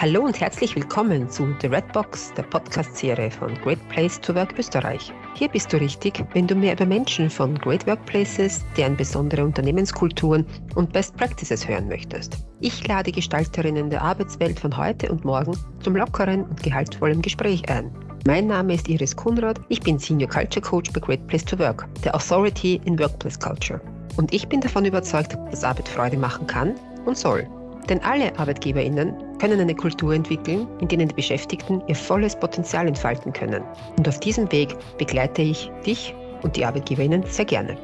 Hallo und herzlich willkommen zu The Red Box, der Podcast-Serie von Great Place to Work Österreich. Hier bist du richtig, wenn du mehr über Menschen von Great Workplaces, deren besondere Unternehmenskulturen und Best Practices hören möchtest. Ich lade Gestalterinnen der Arbeitswelt von heute und morgen zum lockeren und gehaltvollen Gespräch ein. Mein Name ist Iris Kunrad, ich bin Senior Culture Coach bei Great Place to Work, der Authority in Workplace Culture. Und ich bin davon überzeugt, dass Arbeit Freude machen kann und soll. Denn alle ArbeitgeberInnen können eine Kultur entwickeln, in denen die Beschäftigten ihr volles Potenzial entfalten können. Und auf diesem Weg begleite ich dich und die ArbeitgeberInnen sehr gerne.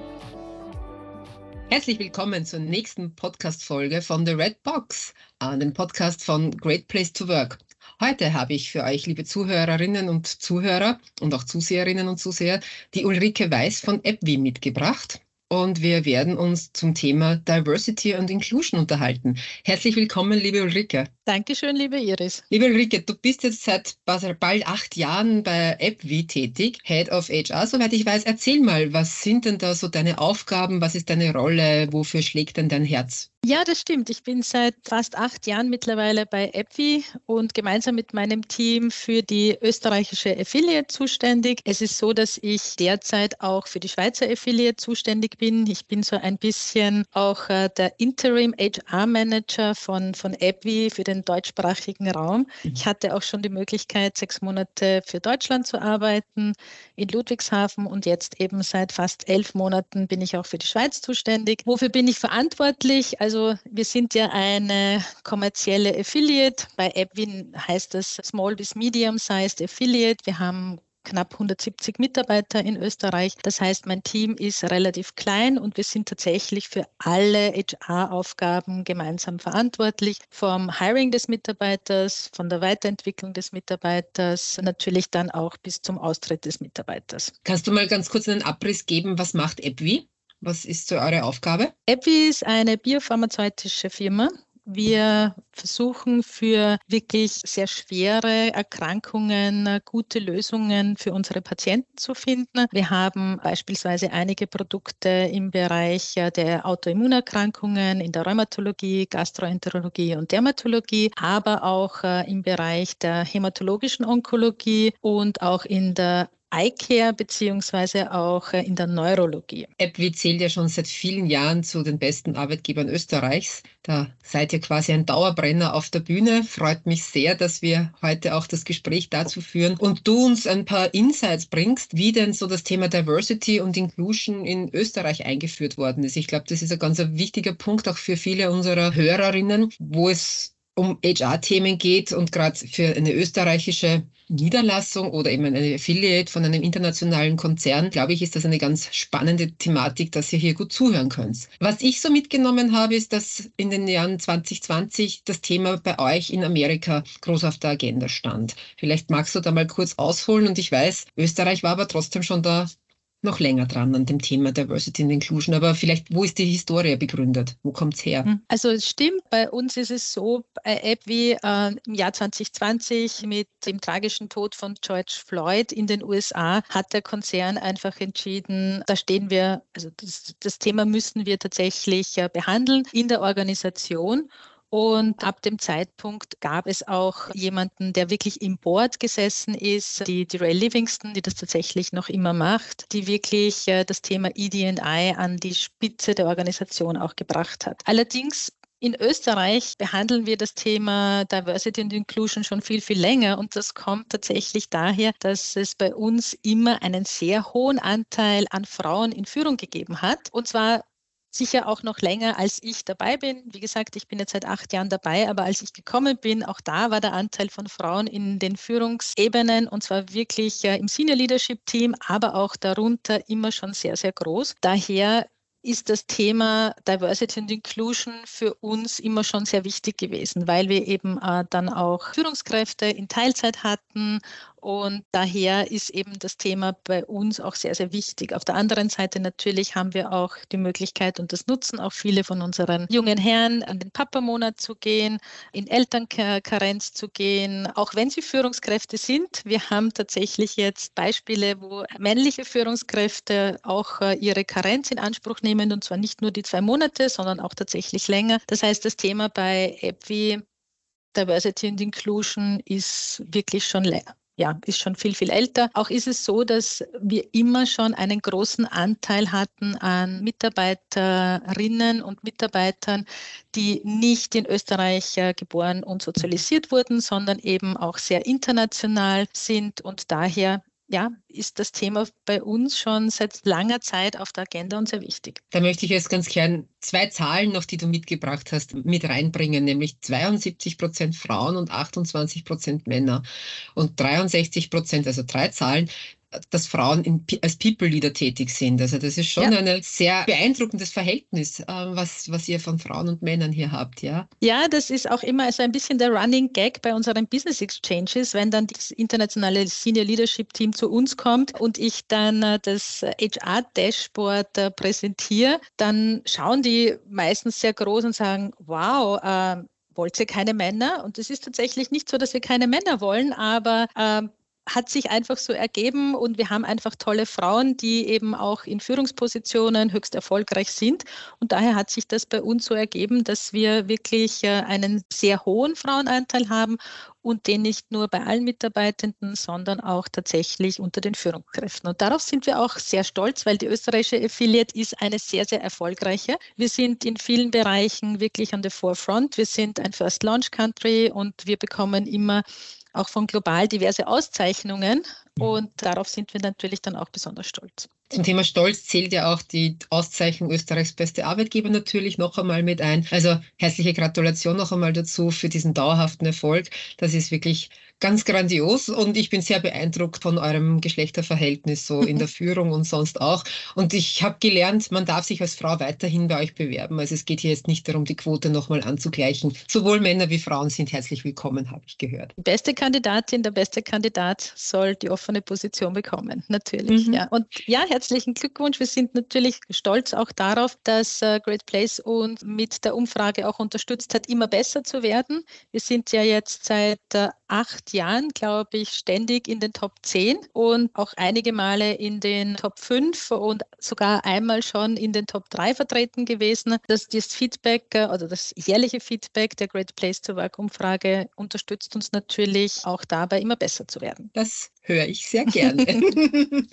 Herzlich willkommen zur nächsten Podcast-Folge von The Red Box, dem Podcast von Great Place to Work. Heute habe ich für euch, liebe Zuhörerinnen und Zuhörer und auch Zuseherinnen und Zuseher, die Ulrike Weiß von AppWi mitgebracht und wir werden uns zum Thema Diversity und Inclusion unterhalten. Herzlich willkommen, liebe Ulrike. Dankeschön, liebe Iris. Liebe Ulrike, du bist jetzt seit bald acht Jahren bei AppWi tätig, Head of HR, soweit ich weiß. Erzähl mal, was sind denn da so deine Aufgaben? Was ist deine Rolle? Wofür schlägt denn dein Herz? Ja, das stimmt. Ich bin seit fast acht Jahren mittlerweile bei AppWi und gemeinsam mit meinem Team für die österreichische Affiliate zuständig. Es ist so, dass ich derzeit auch für die Schweizer Affiliate zuständig bin. Ich bin so ein bisschen auch äh, der Interim HR Manager von, von AppWi für den deutschsprachigen Raum. Mhm. Ich hatte auch schon die Möglichkeit, sechs Monate für Deutschland zu arbeiten in Ludwigshafen und jetzt eben seit fast elf Monaten bin ich auch für die Schweiz zuständig. Wofür bin ich verantwortlich? Also wir sind ja eine kommerzielle Affiliate. Bei AppWin heißt das Small bis Medium Sized Affiliate. Wir haben knapp 170 Mitarbeiter in Österreich. Das heißt, mein Team ist relativ klein und wir sind tatsächlich für alle HR-Aufgaben gemeinsam verantwortlich. Vom Hiring des Mitarbeiters, von der Weiterentwicklung des Mitarbeiters, natürlich dann auch bis zum Austritt des Mitarbeiters. Kannst du mal ganz kurz einen Abriss geben, was macht AppWi? Was ist so eure Aufgabe? EPI ist eine biopharmazeutische Firma. Wir versuchen für wirklich sehr schwere Erkrankungen gute Lösungen für unsere Patienten zu finden. Wir haben beispielsweise einige Produkte im Bereich der Autoimmunerkrankungen, in der Rheumatologie, Gastroenterologie und Dermatologie, aber auch äh, im Bereich der hämatologischen Onkologie und auch in der Eye-Care beziehungsweise auch äh, in der Neurologie. AppWi zählt ja schon seit vielen Jahren zu den besten Arbeitgebern Österreichs. Da seid ihr quasi ein Dauerbrenner auf der Bühne. Freut mich sehr, dass wir heute auch das Gespräch dazu führen und du uns ein paar Insights bringst, wie denn so das Thema Diversity und Inclusion in Österreich eingeführt worden ist. Ich glaube, das ist ein ganz wichtiger Punkt auch für viele unserer Hörerinnen, wo es um HR-Themen geht und gerade für eine österreichische Niederlassung oder eben eine Affiliate von einem internationalen Konzern, glaube ich, ist das eine ganz spannende Thematik, dass ihr hier gut zuhören könnt. Was ich so mitgenommen habe, ist, dass in den Jahren 2020 das Thema bei euch in Amerika groß auf der Agenda stand. Vielleicht magst du da mal kurz ausholen und ich weiß, Österreich war aber trotzdem schon da noch länger dran an dem Thema Diversity and Inclusion. Aber vielleicht, wo ist die Historie begründet? Wo kommt es her? Hm. Also es stimmt, bei uns ist es so, bei App wie äh, im Jahr 2020 mit dem tragischen Tod von George Floyd in den USA hat der Konzern einfach entschieden, da stehen wir, also das, das Thema müssen wir tatsächlich äh, behandeln in der Organisation. Und ab dem Zeitpunkt gab es auch jemanden, der wirklich im Board gesessen ist, die, Ray Livingston, die das tatsächlich noch immer macht, die wirklich äh, das Thema ED&I an die Spitze der Organisation auch gebracht hat. Allerdings in Österreich behandeln wir das Thema Diversity and Inclusion schon viel, viel länger und das kommt tatsächlich daher, dass es bei uns immer einen sehr hohen Anteil an Frauen in Führung gegeben hat. Und zwar sicher auch noch länger, als ich dabei bin. Wie gesagt, ich bin jetzt seit acht Jahren dabei, aber als ich gekommen bin, auch da war der Anteil von Frauen in den Führungsebenen und zwar wirklich äh, im Senior Leadership Team, aber auch darunter immer schon sehr, sehr groß. Daher ist das Thema Diversity and Inclusion für uns immer schon sehr wichtig gewesen, weil wir eben äh, dann auch Führungskräfte in Teilzeit hatten und daher ist eben das Thema bei uns auch sehr, sehr wichtig. Auf der anderen Seite natürlich haben wir auch die Möglichkeit und das nutzen auch viele von unseren jungen Herren, an den Papa-Monat zu gehen, in Elternkarenz zu gehen, auch wenn sie Führungskräfte sind. Wir haben tatsächlich jetzt Beispiele, wo männliche Führungskräfte auch äh, ihre Karenz in Anspruch nehmen und zwar nicht nur die zwei Monate, sondern auch tatsächlich länger. Das heißt, das Thema bei AppWi Diversity and Inclusion ist wirklich schon ja, ist schon viel, viel älter. Auch ist es so, dass wir immer schon einen großen Anteil hatten an Mitarbeiterinnen und Mitarbeitern, die nicht in Österreich äh, geboren und sozialisiert wurden, sondern eben auch sehr international sind und daher ja, ist das Thema bei uns schon seit langer Zeit auf der Agenda und sehr wichtig. Da möchte ich jetzt ganz gern zwei Zahlen noch, die du mitgebracht hast, mit reinbringen, nämlich 72 Prozent Frauen und 28 Prozent Männer und 63 Prozent, also drei Zahlen, dass Frauen in, als People-Leader tätig sind. Also das ist schon ja. ein sehr beeindruckendes Verhältnis, äh, was, was ihr von Frauen und Männern hier habt, ja? Ja, das ist auch immer so ein bisschen der Running Gag bei unseren Business Exchanges, wenn dann das internationale Senior Leadership Team zu uns kommt und ich dann äh, das HR-Dashboard äh, präsentiere, dann schauen die meistens sehr groß und sagen, wow, äh, wollt ihr keine Männer? Und es ist tatsächlich nicht so, dass wir keine Männer wollen, aber äh, hat sich einfach so ergeben und wir haben einfach tolle Frauen, die eben auch in Führungspositionen höchst erfolgreich sind. Und daher hat sich das bei uns so ergeben, dass wir wirklich äh, einen sehr hohen Frauenanteil haben und den nicht nur bei allen Mitarbeitenden, sondern auch tatsächlich unter den Führungskräften. Und darauf sind wir auch sehr stolz, weil die österreichische Affiliate ist eine sehr, sehr erfolgreiche. Wir sind in vielen Bereichen wirklich an der Forefront. Wir sind ein First Launch Country und wir bekommen immer auch von global diverse Auszeichnungen. Und darauf sind wir natürlich dann auch besonders stolz. Zum Thema Stolz zählt ja auch die Auszeichnung Österreichs beste Arbeitgeber natürlich noch einmal mit ein. Also herzliche Gratulation noch einmal dazu für diesen dauerhaften Erfolg. Das ist wirklich ganz grandios und ich bin sehr beeindruckt von eurem Geschlechterverhältnis so in der Führung und sonst auch. Und ich habe gelernt, man darf sich als Frau weiterhin bei euch bewerben. Also es geht hier jetzt nicht darum, die Quote nochmal anzugleichen. Sowohl Männer wie Frauen sind herzlich willkommen, habe ich gehört. Die beste Kandidatin, der beste Kandidat soll die offene Position bekommen, natürlich. Mhm. Ja. Und ja, herzlichen Glückwunsch. Wir sind natürlich stolz auch darauf, dass äh, Great Place uns mit der Umfrage auch unterstützt hat, immer besser zu werden. Wir sind ja jetzt seit äh, acht Jahren, glaube ich, ständig in den Top 10 und auch einige Male in den Top 5 und sogar einmal schon in den Top 3 vertreten gewesen. Das, das Feedback äh, oder das jährliche Feedback der Great Place to Work Umfrage unterstützt uns natürlich auch dabei, immer besser zu werden. Das höre ich sehr gerne.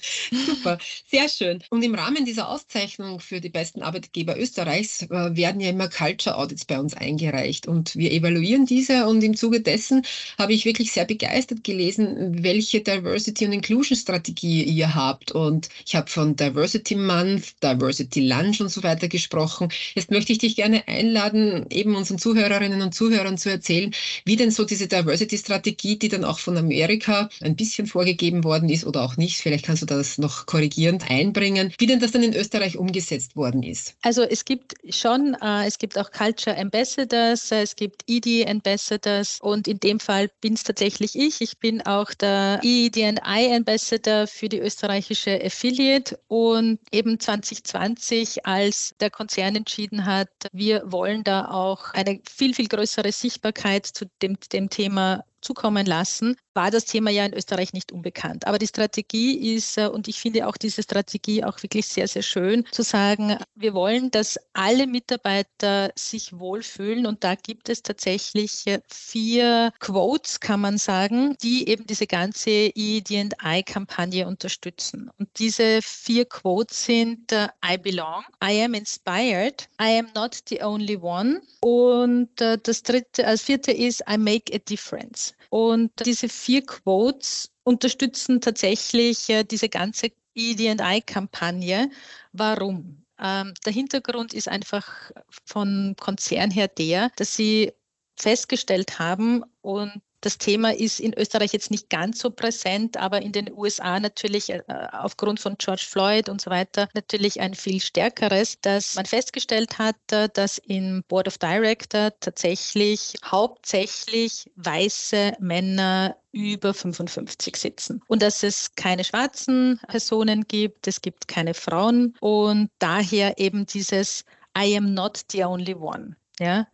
Super, sehr schön. Und im Rahmen dieser Auszeichnung für die besten Arbeitgeber Österreichs äh, werden ja immer Culture Audits bei uns eingereicht und wir evaluieren diese und im Zuge dessen habe ich wirklich sehr begeistert gelesen, welche Diversity und Inclusion Strategie ihr habt und ich habe von Diversity Month, Diversity Lunch und so weiter gesprochen. Jetzt möchte ich dich gerne einladen, eben unseren Zuhörerinnen und Zuhörern zu erzählen, wie denn so diese Diversity Strategie, die dann auch von Amerika ein bisschen vor vorgegeben worden ist oder auch nicht, vielleicht kannst du das noch korrigierend einbringen, wie denn das dann in Österreich umgesetzt worden ist. Also es gibt schon, äh, es gibt auch Culture Ambassadors, äh, es gibt ED Ambassadors und in dem Fall bin es tatsächlich ich. Ich bin auch der EDNI Ambassador für die österreichische Affiliate und eben 2020, als der Konzern entschieden hat, wir wollen da auch eine viel, viel größere Sichtbarkeit zu dem, dem Thema zukommen lassen, war das Thema ja in Österreich nicht unbekannt. Aber die Strategie ist, äh, und ich finde auch diese Strategie auch wirklich sehr, sehr schön, zu sagen, wir wollen, dass alle Mitarbeiter sich wohlfühlen. Und da gibt es tatsächlich äh, vier Quotes, kann man sagen, die eben diese ganze ED&I-Kampagne unterstützen. Und diese vier Quotes sind äh, I belong, I am inspired, I am not the only one. Und das dritte, als vierte ist I make a difference. Und diese vier Quotes unterstützen tatsächlich äh, diese ganze ED&I-Kampagne. Warum? Ähm, der Hintergrund ist einfach von Konzern her der, dass sie festgestellt haben und das Thema ist in Österreich jetzt nicht ganz so präsent, aber in den USA natürlich äh, aufgrund von George Floyd und so weiter natürlich ein viel stärkeres, dass man festgestellt hat, äh, dass im Board of Director tatsächlich hauptsächlich weiße Männer über 55 sitzen und dass es keine schwarzen Personen gibt, es gibt keine Frauen und daher eben dieses I am not the only one. Ja,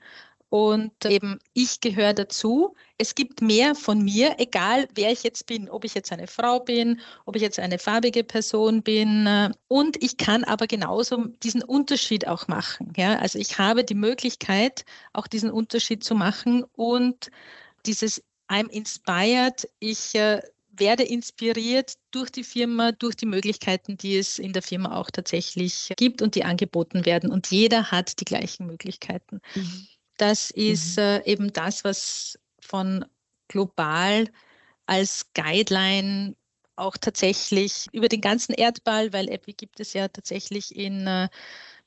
Und eben ich gehöre dazu. Es gibt mehr von mir, egal wer ich jetzt bin, ob ich jetzt eine Frau bin, ob ich jetzt eine farbige Person bin. Und ich kann aber genauso diesen Unterschied auch machen. Ja? Also ich habe die Möglichkeit, auch diesen Unterschied zu machen und dieses I'm inspired, ich äh, werde inspiriert durch die Firma, durch die Möglichkeiten, die es in der Firma auch tatsächlich gibt und die angeboten werden. Und jeder hat die gleichen Möglichkeiten. Mhm. Das ist mhm. äh, eben das, was von global als Guideline auch tatsächlich über den ganzen Erdball, weil Epi gibt es ja tatsächlich in äh,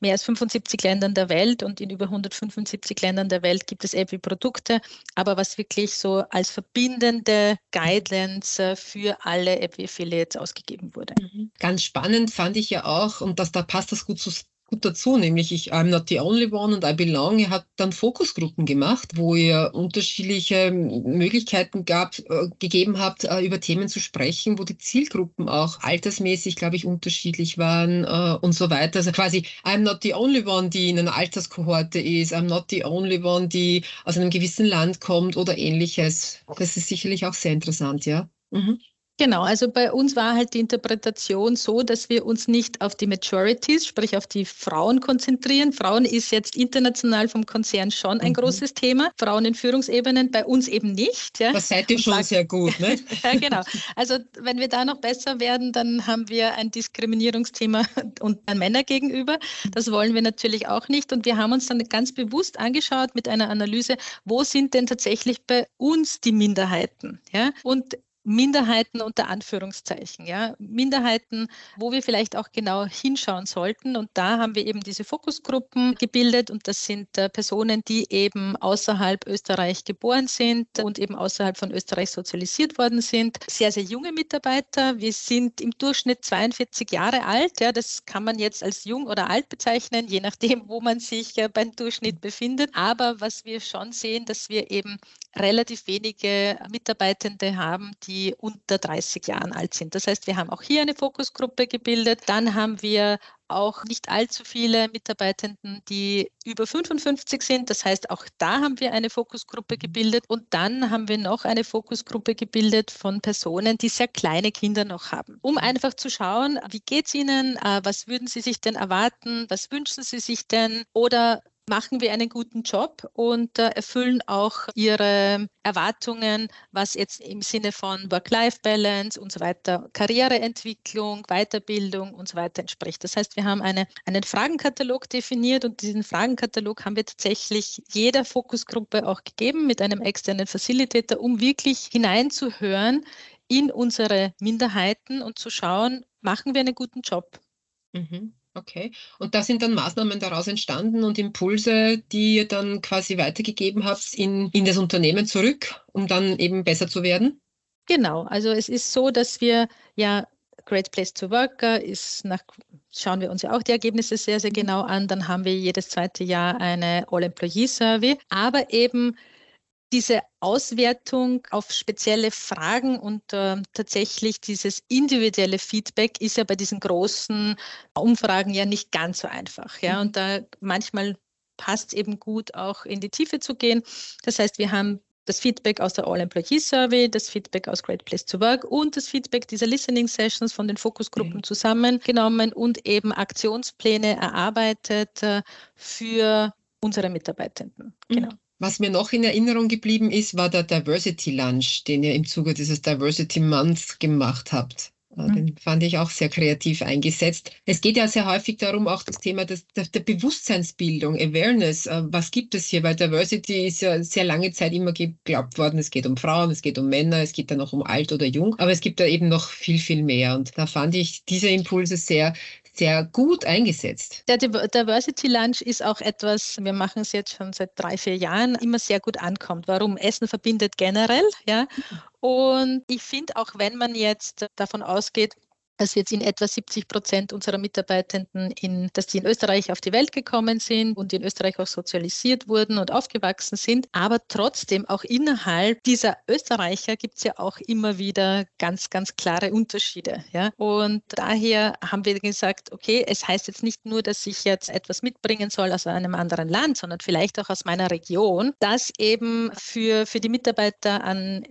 mehr als 75 Ländern der Welt und in über 175 Ländern der Welt gibt es Epi-Produkte. Aber was wirklich so als verbindende Guidelines äh, für alle Epi-Affiliates ausgegeben wurde. Mhm. Ganz spannend fand ich ja auch, und das, da passt das gut zu gut dazu, nämlich ich I'm not the only one und I belong. Ihr habt dann Fokusgruppen gemacht, wo ihr unterschiedliche Möglichkeiten gab, äh, gegeben habt, äh, über Themen zu sprechen, wo die Zielgruppen auch altersmäßig, glaube ich, unterschiedlich waren äh, und so weiter. Also quasi I'm not the only one, die in einer Alterskohorte ist, I'm not the only one, die aus einem gewissen Land kommt oder ähnliches. Das ist sicherlich auch sehr interessant, ja. Mhm. Genau, also bei uns war halt die Interpretation so, dass wir uns nicht auf die Majorities, sprich auf die Frauen konzentrieren. Frauen ist jetzt international vom Konzern schon ein mhm. großes Thema. Frauen in Führungsebenen bei uns eben nicht. Ja. Das seid ihr schon sagt, sehr gut, ne? ja, genau. Also wenn wir da noch besser werden, dann haben wir ein Diskriminierungsthema und an Männer gegenüber. Das wollen wir natürlich auch nicht. Und wir haben uns dann ganz bewusst angeschaut mit einer Analyse, wo sind denn tatsächlich bei uns die Minderheiten? Ja? Und Minderheiten unter Anführungszeichen, ja, Minderheiten, wo wir vielleicht auch genau hinschauen sollten. Und da haben wir eben diese Fokusgruppen gebildet und das sind äh, Personen, die eben außerhalb Österreich geboren sind und eben außerhalb von Österreich sozialisiert worden sind. Sehr, sehr junge Mitarbeiter. Wir sind im Durchschnitt 42 Jahre alt. Ja, das kann man jetzt als jung oder alt bezeichnen, je nachdem, wo man sich äh, beim Durchschnitt befindet. Aber was wir schon sehen, dass wir eben relativ wenige Mitarbeitende haben, die unter 30 Jahren alt sind. Das heißt, wir haben auch hier eine Fokusgruppe gebildet. Dann haben wir auch nicht allzu viele Mitarbeitenden, die über 55 sind. Das heißt, auch da haben wir eine Fokusgruppe gebildet. Und dann haben wir noch eine Fokusgruppe gebildet von Personen, die sehr kleine Kinder noch haben, um einfach zu schauen, wie geht es ihnen, äh, was würden sie sich denn erwarten, was wünschen sie sich denn oder machen wir einen guten Job und äh, erfüllen auch ihre Erwartungen, was jetzt im Sinne von Work-Life-Balance und so weiter, Karriereentwicklung, Weiterbildung und so weiter entspricht. Das heißt, wir haben eine, einen Fragenkatalog definiert und diesen Fragenkatalog haben wir tatsächlich jeder Fokusgruppe auch gegeben mit einem externen Facilitator, um wirklich hineinzuhören in unsere Minderheiten und zu schauen, machen wir einen guten Job. Mhm. Okay. Und da sind dann Maßnahmen daraus entstanden und Impulse, die ihr dann quasi weitergegeben habt in, in das Unternehmen zurück, um dann eben besser zu werden? Genau. Also es ist so, dass wir ja Great Place to Work ist nach, schauen wir uns ja auch die Ergebnisse sehr, sehr genau an. Dann haben wir jedes zweite Jahr eine All-Employee-Survey. Aber eben diese Auswertung auf spezielle Fragen und äh, tatsächlich dieses individuelle Feedback ist ja bei diesen großen Umfragen ja nicht ganz so einfach. Ja? Mhm. Und da manchmal passt es eben gut, auch in die Tiefe zu gehen. Das heißt, wir haben das Feedback aus der All-Employee-Survey, das Feedback aus Great Place to Work und das Feedback dieser Listening-Sessions von den Fokusgruppen mhm. zusammengenommen und eben Aktionspläne erarbeitet äh, für unsere Mitarbeitenden. Mhm. Was mir noch in Erinnerung geblieben ist, war der Diversity Lunch, den ihr im Zuge dieses Diversity Month gemacht habt. Äh, mhm. Den fand ich auch sehr kreativ eingesetzt. Es geht ja sehr häufig darum, auch das Thema des, der, der, Bewusstseinsbildung, Awareness. Äh, was gibt es hier? Weil Diversity ist ja sehr lange Zeit immer geglaubt worden, es geht um Frauen, es geht um Männer, es geht dann auch um alt oder jung. Aber es gibt da eben noch viel, viel mehr. Und da fand ich diese Impulse sehr, sehr gut eingesetzt. Der Diversity Lunch ist auch etwas, wir machen es jetzt schon seit drei, vier Jahren, immer sehr gut ankommt. Warum? Essen verbindet generell, ja. Und ich finde, auch wenn man jetzt davon ausgeht, dass jetzt in etwa 70 Prozent unserer Mitarbeitenden, in, dass die in Österreich auf die Welt gekommen sind und in Österreich auch sozialisiert wurden und aufgewachsen sind. Aber trotzdem, auch innerhalb dieser Österreicher gibt es ja auch immer wieder ganz, ganz klare Unterschiede. Ja? Und daher haben wir gesagt, okay, es heißt jetzt nicht nur, dass ich jetzt etwas mitbringen soll aus einem anderen Land, sondern vielleicht auch aus meiner Region, das eben für, für die Mitarbeiter an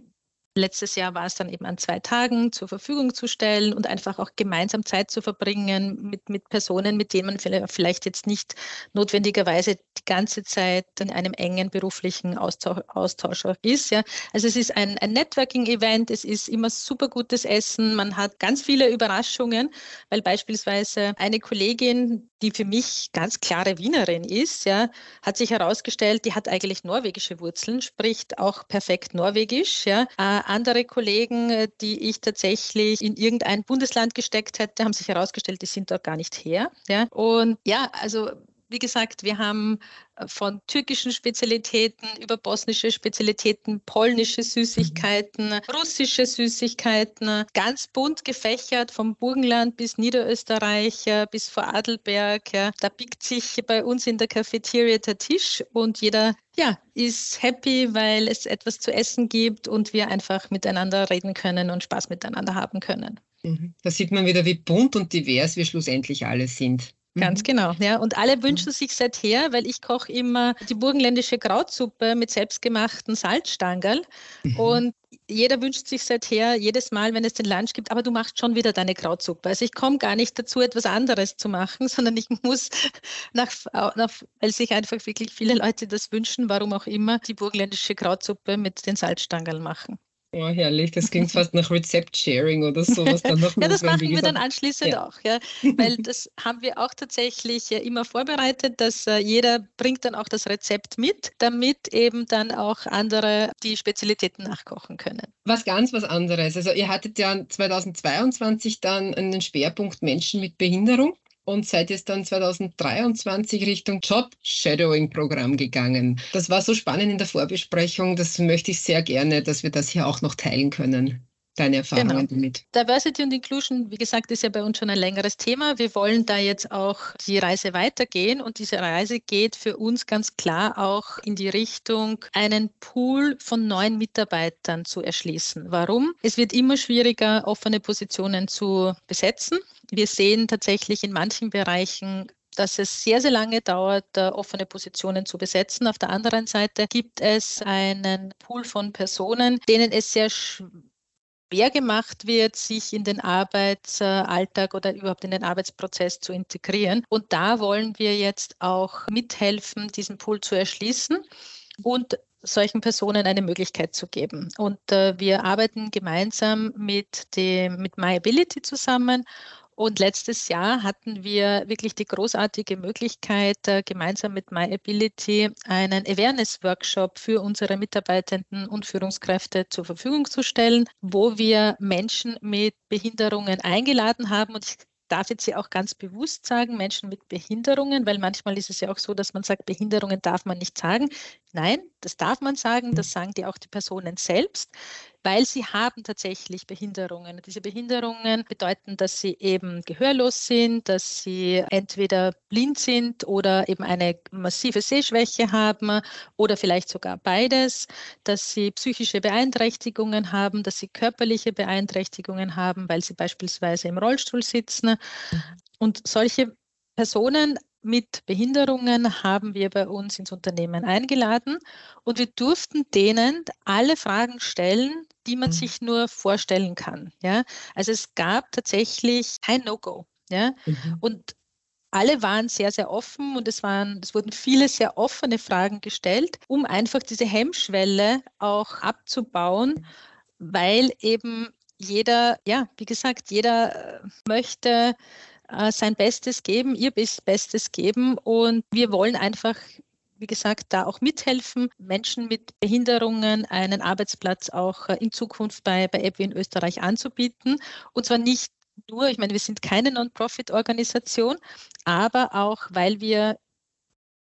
Letztes Jahr war es dann eben an zwei Tagen zur Verfügung zu stellen und einfach auch gemeinsam Zeit zu verbringen mit, mit Personen, mit denen man vielleicht jetzt nicht notwendigerweise die ganze Zeit in einem engen beruflichen Austausch, Austausch ist. Ja. Also es ist ein, ein Networking-Event, es ist immer super gutes Essen, man hat ganz viele Überraschungen, weil beispielsweise eine Kollegin, die für mich ganz klare Wienerin ist, ja, hat sich herausgestellt, die hat eigentlich norwegische Wurzeln, spricht auch perfekt Norwegisch. Ja. Andere Kollegen, äh, die ich tatsächlich in irgendein Bundesland gesteckt hätte, haben sich herausgestellt, die sind dort gar nicht her. Ja. Und ja, also wie gesagt, wir haben äh, von türkischen Spezialitäten über bosnische Spezialitäten, polnische Süßigkeiten, russische Süßigkeiten, ganz bunt gefächert vom Burgenland bis Niederösterreich bis Vorarlberg. Ja. Da biegt sich bei uns in der Cafeteria der Tisch und jeder ja, ist happy, weil es etwas zu essen gibt und wir einfach miteinander reden können und Spaß miteinander haben können. Mhm. Da sieht man wieder, wie bunt und divers wir schlussendlich alle sind. Ganz mhm. genau, ja. Und alle wünschen sich seither, weil ich koche immer die burgenländische Krautsuppe mit selbstgemachten Salzstangerl. Mhm. Und jeder wünscht sich seither jedes Mal, wenn es den Lunch gibt, aber du machst schon wieder deine Krautsuppe. Also ich komme gar nicht dazu, etwas anderes zu machen, sondern ich muss nach, nach, weil sich einfach wirklich viele Leute das wünschen, warum auch immer, die burgenländische Krautsuppe mit den Salzstangerl machen. Oh, herrlich, das klingt fast nach Rezept-Sharing oder sowas. Dann noch ja, das machen wir dann anschließend ja. auch, ja. weil das haben wir auch tatsächlich immer vorbereitet, dass äh, jeder bringt dann auch das Rezept mit, damit eben dann auch andere die Spezialitäten nachkochen können. Was ganz was anderes. Also ihr hattet ja 2022 dann einen Schwerpunkt Menschen mit Behinderung und seid jetzt dann 2023 Richtung Job-Shadowing-Programm gegangen. Das war so spannend in der Vorbesprechung, das möchte ich sehr gerne, dass wir das hier auch noch teilen können deine Erfahrungen genau. damit? Diversity und Inclusion, wie gesagt, ist ja bei uns schon ein längeres Thema. Wir wollen da jetzt auch die Reise weitergehen und diese Reise geht für uns ganz klar auch in die Richtung, einen Pool von neuen Mitarbeitern zu erschließen. Warum? Es wird immer schwieriger, offene Positionen zu besetzen. Wir sehen tatsächlich in manchen Bereichen dass es sehr, sehr lange dauert, offene Positionen zu besetzen. Auf der anderen Seite gibt es einen Pool von Personen, denen es sehr schwer gemacht wird, sich in den Arbeitsalltag oder überhaupt in den Arbeitsprozess zu integrieren. Und da wollen wir jetzt auch mithelfen, diesen Pool zu erschließen und solchen Personen eine Möglichkeit zu geben. Und äh, wir arbeiten gemeinsam mit, dem, mit MyAbility zusammen und letztes Jahr hatten wir wirklich die großartige Möglichkeit, äh, gemeinsam mit MyAbility einen Awareness-Workshop für unsere Mitarbeitenden und Führungskräfte zur Verfügung zu stellen, wo wir Menschen mit Behinderungen eingeladen haben. Und ich darf jetzt hier auch ganz bewusst sagen, Menschen mit Behinderungen, weil manchmal ist es ja auch so, dass man sagt, Behinderungen darf man nicht sagen. Nein, das darf man sagen, das sagen die auch die Personen selbst weil sie haben tatsächlich Behinderungen. Diese Behinderungen bedeuten, dass sie eben gehörlos sind, dass sie entweder blind sind oder eben eine massive Sehschwäche haben oder vielleicht sogar beides, dass sie psychische Beeinträchtigungen haben, dass sie körperliche Beeinträchtigungen haben, weil sie beispielsweise im Rollstuhl sitzen. Mhm. Und solche Personen mit Behinderungen haben wir bei uns ins Unternehmen eingeladen und wir durften denen alle Fragen stellen, die man mhm. sich nur vorstellen kann. Ja? Also es gab tatsächlich kein No-Go. Ja? Mhm. Und alle waren sehr, sehr offen und es, waren, es wurden viele sehr offene Fragen gestellt, um einfach diese Hemmschwelle auch abzubauen, weil eben jeder, ja, wie gesagt, jeder äh, möchte äh, sein Bestes geben, ihr Bestes geben. Und wir wollen einfach wie gesagt, da auch mithelfen, Menschen mit Behinderungen einen Arbeitsplatz auch äh, in Zukunft bei, bei EBWI in Österreich anzubieten. Und zwar nicht nur, ich meine, wir sind keine Non-Profit-Organisation, aber auch, weil wir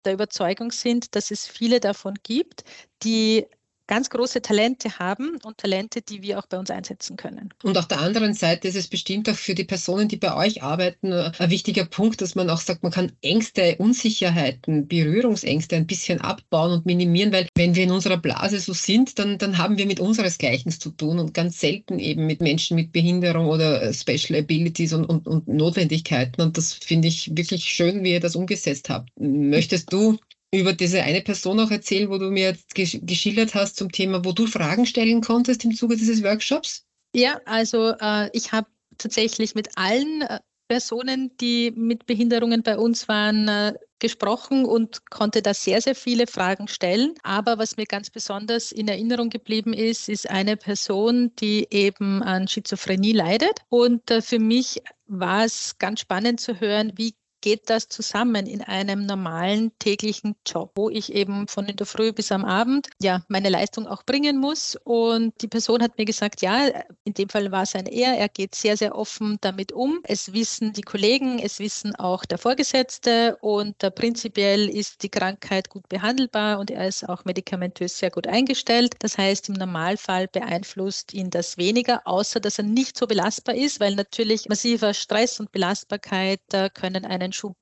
der Überzeugung sind, dass es viele davon gibt, die ganz große Talente haben und Talente, die wir auch bei uns einsetzen können. Und auf der anderen Seite ist es bestimmt auch für die Personen, die bei euch arbeiten, äh, ein wichtiger Punkt, dass man auch sagt, man kann Ängste, Unsicherheiten, Berührungsängste ein bisschen abbauen und minimieren, weil wenn wir in unserer Blase so sind, dann, dann haben wir mit unseresgleichen zu tun und ganz selten eben mit Menschen mit Behinderung oder äh, Special Abilities und, und, und Notwendigkeiten. Und das finde ich wirklich schön, wie ihr das umgesetzt habt. Möchtest du über diese eine Person auch erzählen, wo du mir jetzt geschildert hast zum Thema, wo du Fragen stellen konntest im Zuge dieses Workshops? Ja, also äh, ich habe tatsächlich mit allen äh, Personen, die mit Behinderungen bei uns waren, äh, gesprochen und konnte da sehr, sehr viele Fragen stellen. Aber was mir ganz besonders in Erinnerung geblieben ist, ist eine Person, die eben an Schizophrenie leidet. Und äh, für mich war es ganz spannend zu hören, wie geht das zusammen in einem normalen täglichen Job, wo ich eben von in der Früh bis am Abend ja meine Leistung auch bringen muss. Und die Person hat mir gesagt, ja, in dem Fall war es ein Er, er geht sehr, sehr offen damit um. Es wissen die Kollegen, es wissen auch der Vorgesetzte und prinzipiell ist die Krankheit gut behandelbar und er ist auch medikamentös sehr gut eingestellt. Das heißt, im Normalfall beeinflusst ihn das weniger, außer dass er nicht so belastbar ist, weil natürlich massiver Stress und Belastbarkeit können einen einen Schub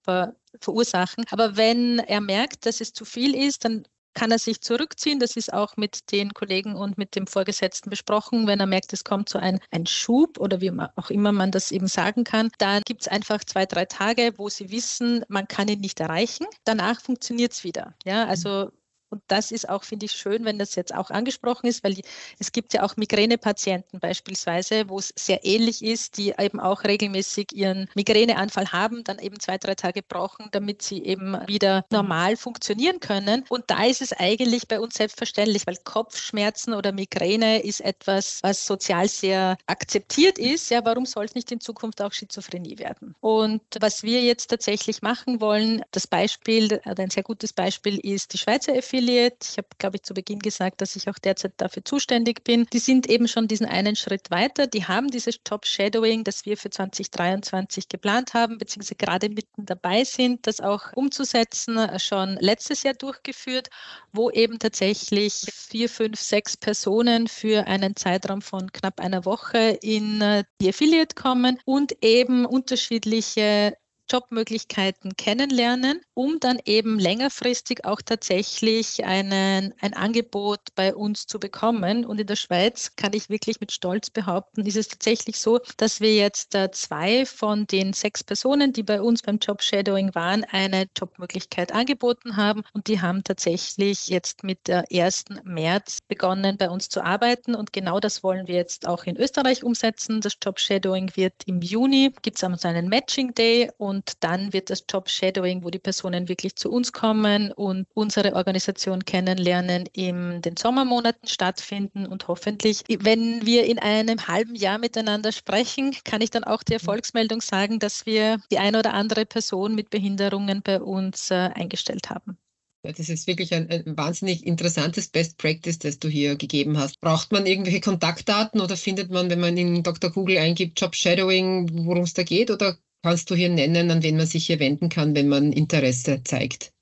verursachen. Aber wenn er merkt, dass es zu viel ist, dann kann er sich zurückziehen. Das ist auch mit den Kollegen und mit dem Vorgesetzten besprochen. Wenn er merkt, es kommt so ein, ein Schub oder wie auch immer man das eben sagen kann, dann gibt es einfach zwei, drei Tage, wo sie wissen, man kann ihn nicht erreichen. Danach funktioniert es wieder. Ja, also und das ist auch, finde ich, schön, wenn das jetzt auch angesprochen ist, weil es gibt ja auch Migränepatienten beispielsweise, wo es sehr ähnlich ist, die eben auch regelmäßig ihren Migräneanfall haben, dann eben zwei, drei Tage brauchen, damit sie eben wieder normal funktionieren können. Und da ist es eigentlich bei uns selbstverständlich, weil Kopfschmerzen oder Migräne ist etwas, was sozial sehr akzeptiert ist. Ja, warum soll es nicht in Zukunft auch Schizophrenie werden? Und was wir jetzt tatsächlich machen wollen, das Beispiel, ein sehr gutes Beispiel ist die Schweizer FI Affiliate. Ich habe, glaube ich, zu Beginn gesagt, dass ich auch derzeit dafür zuständig bin. Die sind eben schon diesen einen Schritt weiter. Die haben dieses Top-Shadowing, das wir für 2023 geplant haben, beziehungsweise gerade mitten dabei sind, das auch umzusetzen, schon letztes Jahr durchgeführt, wo eben tatsächlich vier, fünf, sechs Personen für einen Zeitraum von knapp einer Woche in äh, die Affiliate kommen und eben unterschiedliche Jobmöglichkeiten kennenlernen, um dann eben längerfristig auch tatsächlich einen, ein Angebot bei uns zu bekommen. Und in der Schweiz kann ich wirklich mit Stolz behaupten, ist es tatsächlich so, dass wir jetzt äh, zwei von den sechs Personen, die bei uns beim Job Shadowing waren, eine Jobmöglichkeit angeboten haben. Und die haben tatsächlich jetzt mit der 1. März begonnen, bei uns zu arbeiten. Und genau das wollen wir jetzt auch in Österreich umsetzen. Das Job Shadowing wird im Juni, gibt es einen Matching Day und und dann wird das Job Shadowing, wo die Personen wirklich zu uns kommen und unsere Organisation kennenlernen, in den Sommermonaten stattfinden. Und hoffentlich, wenn wir in einem halben Jahr miteinander sprechen, kann ich dann auch die Erfolgsmeldung sagen, dass wir die eine oder andere Person mit Behinderungen bei uns äh, eingestellt haben. Das ist wirklich ein, ein, wahnsinnig interessantes Best Practice, das du hier gegeben hast. Braucht man irgendwelche Kontaktdaten oder findet man, wenn man in Dr. Google eingibt, Job Shadowing, worum es da geht? Oder Kannst du hier nennen, an wen man sich hier wenden kann, wenn man Interesse zeigt?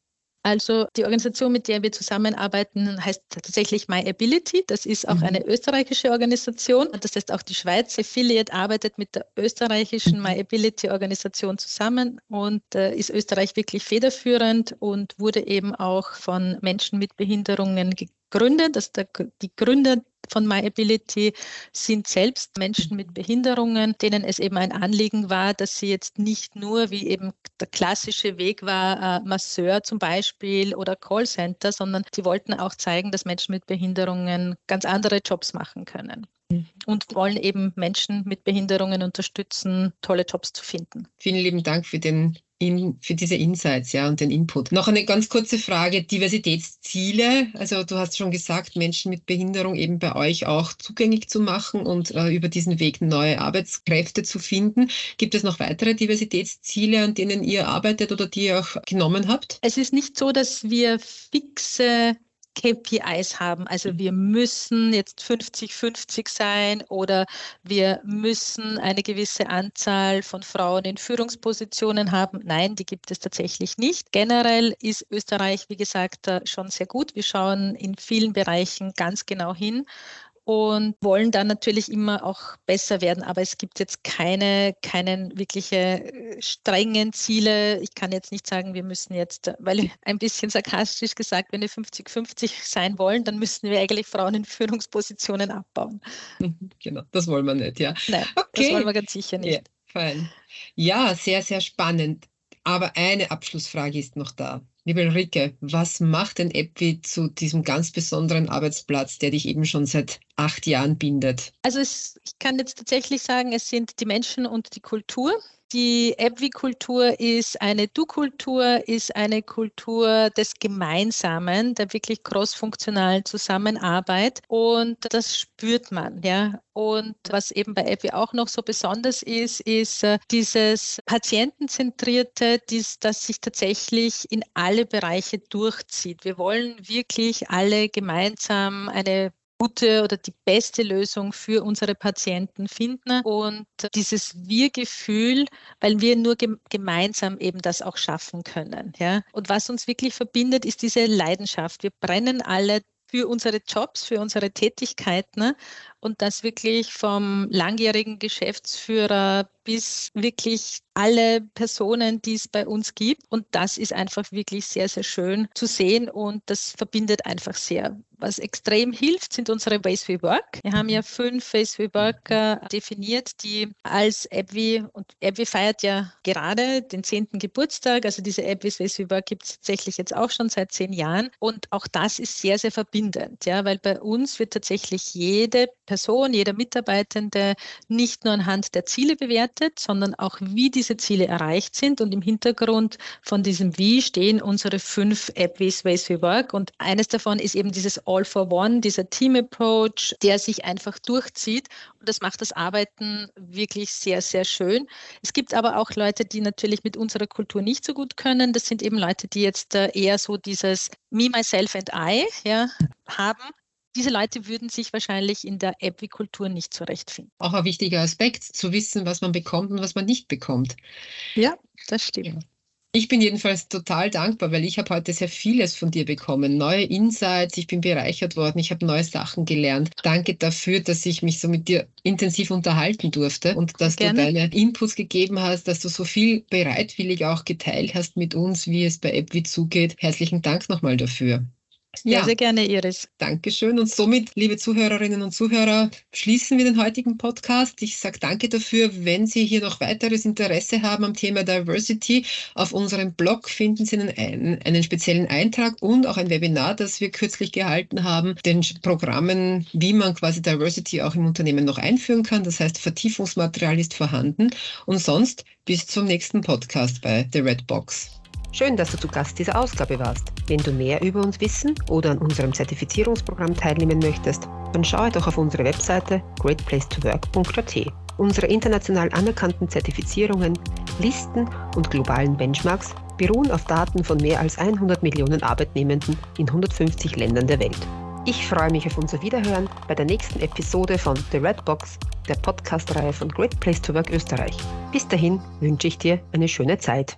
Also die Organisation, mit der wir zusammenarbeiten, heißt tatsächlich MyAbility. Das ist auch mhm. eine österreichische Organisation. Das heißt, auch die Schweiz Affiliate arbeitet mit der österreichischen mhm. MyAbility-Organisation zusammen und äh, ist Österreich wirklich federführend und wurde eben auch von Menschen mit Behinderungen gegründet. Das der, die Gründer von MyAbility sind selbst Menschen mit Behinderungen, denen es eben ein Anliegen war, dass sie jetzt nicht nur, wie eben der klassische Weg war, äh, Masseur zum Beispiel oder Callcenter, sondern sie wollten auch zeigen, dass Menschen mit Behinderungen ganz andere Jobs machen können mhm. und wollen eben Menschen mit Behinderungen unterstützen, tolle Jobs zu finden. Vielen lieben Dank für den in, für diese Insights ja, und den Input. Noch eine ganz kurze Frage, Diversitätsziele. Also du hast schon gesagt, Menschen mit Behinderung eben bei euch auch zugänglich zu machen und äh, über diesen Weg neue Arbeitskräfte zu finden. Gibt es noch weitere Diversitätsziele, an denen ihr arbeitet oder die ihr auch genommen habt? Es ist nicht so, dass wir fixe KPIs haben. Also wir müssen jetzt 50-50 sein oder wir müssen eine gewisse Anzahl von Frauen in Führungspositionen haben. Nein, die gibt es tatsächlich nicht. Generell ist Österreich, wie gesagt, schon sehr gut. Wir schauen in vielen Bereichen ganz genau hin und wollen dann natürlich immer auch besser werden. Aber es gibt jetzt keine, keinen wirkliche äh, strengen Ziele. Ich kann jetzt nicht sagen, wir müssen jetzt, weil ein bisschen sarkastisch gesagt, wenn wir 50-50 sein wollen, dann müssen wir eigentlich Frauen in Führungspositionen abbauen. Genau, das wollen wir nicht, ja. Nein, okay. das wollen wir ganz sicher nicht. Ja, fein. ja sehr, sehr spannend. Aber eine Abschlussfrage ist noch da. Liebe Ulrike, was macht denn EPWI zu diesem ganz besonderen Arbeitsplatz, der dich eben schon seit acht Jahren bindet? Also es, ich kann jetzt tatsächlich sagen, es sind die Menschen und die Kultur. Die EBWI-Kultur ist eine Du-Kultur, ist eine Kultur des Gemeinsamen, der wirklich crossfunktionalen Zusammenarbeit und das spürt man, ja. Und was eben bei EBWI auch noch so besonders ist, ist äh, dieses Patientenzentrierte, dies, das sich tatsächlich in alle Bereiche durchzieht. Wir wollen wirklich alle gemeinsam eine gute oder die beste Lösung für unsere Patienten finden und dieses Wir-Gefühl, weil wir nur gemeinsam eben das auch schaffen können. Ja? Und was uns wirklich verbindet, ist diese Leidenschaft. Wir brennen alle für unsere Jobs, für unsere Tätigkeiten und das wirklich vom langjährigen Geschäftsführer bis wirklich alle Personen, die es bei uns gibt. Und das ist einfach wirklich sehr, sehr schön zu sehen und das verbindet einfach sehr. Was extrem hilft, sind unsere Ways We Work. Wir haben ja fünf Ways We Work äh, definiert, die als AppWi, und AppWi feiert ja gerade den zehnten Geburtstag, also diese App Ways We Work gibt es tatsächlich jetzt auch schon seit zehn Jahren. Und auch das ist sehr, sehr verbindend, ja, weil bei uns wird tatsächlich jede Person, jeder Mitarbeitende nicht nur anhand der Ziele bewertet, sondern auch wie diese Ziele erreicht sind. Und im Hintergrund von diesem Wie stehen unsere fünf App-Ways, Ways We Work. Und eines davon ist eben dieses All for One, dieser Team-Approach, der sich einfach durchzieht. Und das macht das Arbeiten wirklich sehr, sehr schön. Es gibt aber auch Leute, die natürlich mit unserer Kultur nicht so gut können. Das sind eben Leute, die jetzt äh, eher so dieses Me, Myself and I ja, haben diese Leute würden sich wahrscheinlich in der Apikultur nicht zurechtfinden. Auch ein wichtiger Aspekt, zu wissen, was man bekommt und was man nicht bekommt. Ja, das stimmt. Ja. Ich bin jedenfalls total dankbar, weil ich habe heute sehr vieles von dir bekommen. Neue Insights, ich bin bereichert worden, ich habe neue Sachen gelernt. Danke dafür, dass ich mich so mit dir intensiv unterhalten durfte und dass Gerne. du deine Inputs gegeben hast, dass du so viel bereitwillig auch geteilt hast mit uns, wie es bei AppWi zugeht. Herzlichen Dank nochmal dafür. Ja, sehr gerne, Iris. Dankeschön. Und somit, liebe Zuhörerinnen und Zuhörer, schließen wir den heutigen Podcast. Ich sage danke dafür. Wenn Sie hier noch weiteres Interesse haben am Thema Diversity, auf unserem Blog finden Sie einen, einen speziellen Eintrag und auch ein Webinar, das wir kürzlich gehalten haben, den Programmen, wie man quasi Diversity auch im Unternehmen noch einführen kann. Das heißt, Vertiefungsmaterial ist vorhanden. Und sonst bis zum nächsten Podcast bei The Red Box. Schön, dass du zu Gast dieser Ausgabe warst. Wenn du mehr über uns wissen oder an unserem Zertifizierungsprogramm teilnehmen möchtest, dann schaue doch auf unsere Webseite greatplacetowork.at. Unsere international anerkannten Zertifizierungen, Listen und globalen Benchmarks beruhen auf Daten von mehr als 100 Millionen Arbeitnehmenden in 150 Ländern der Welt. Ich freue mich auf unser Wiederhören bei der nächsten Episode von The Red Box, der Podcast-Reihe von Great Place to Work Österreich. Bis dahin wünsche ich dir eine schöne Zeit.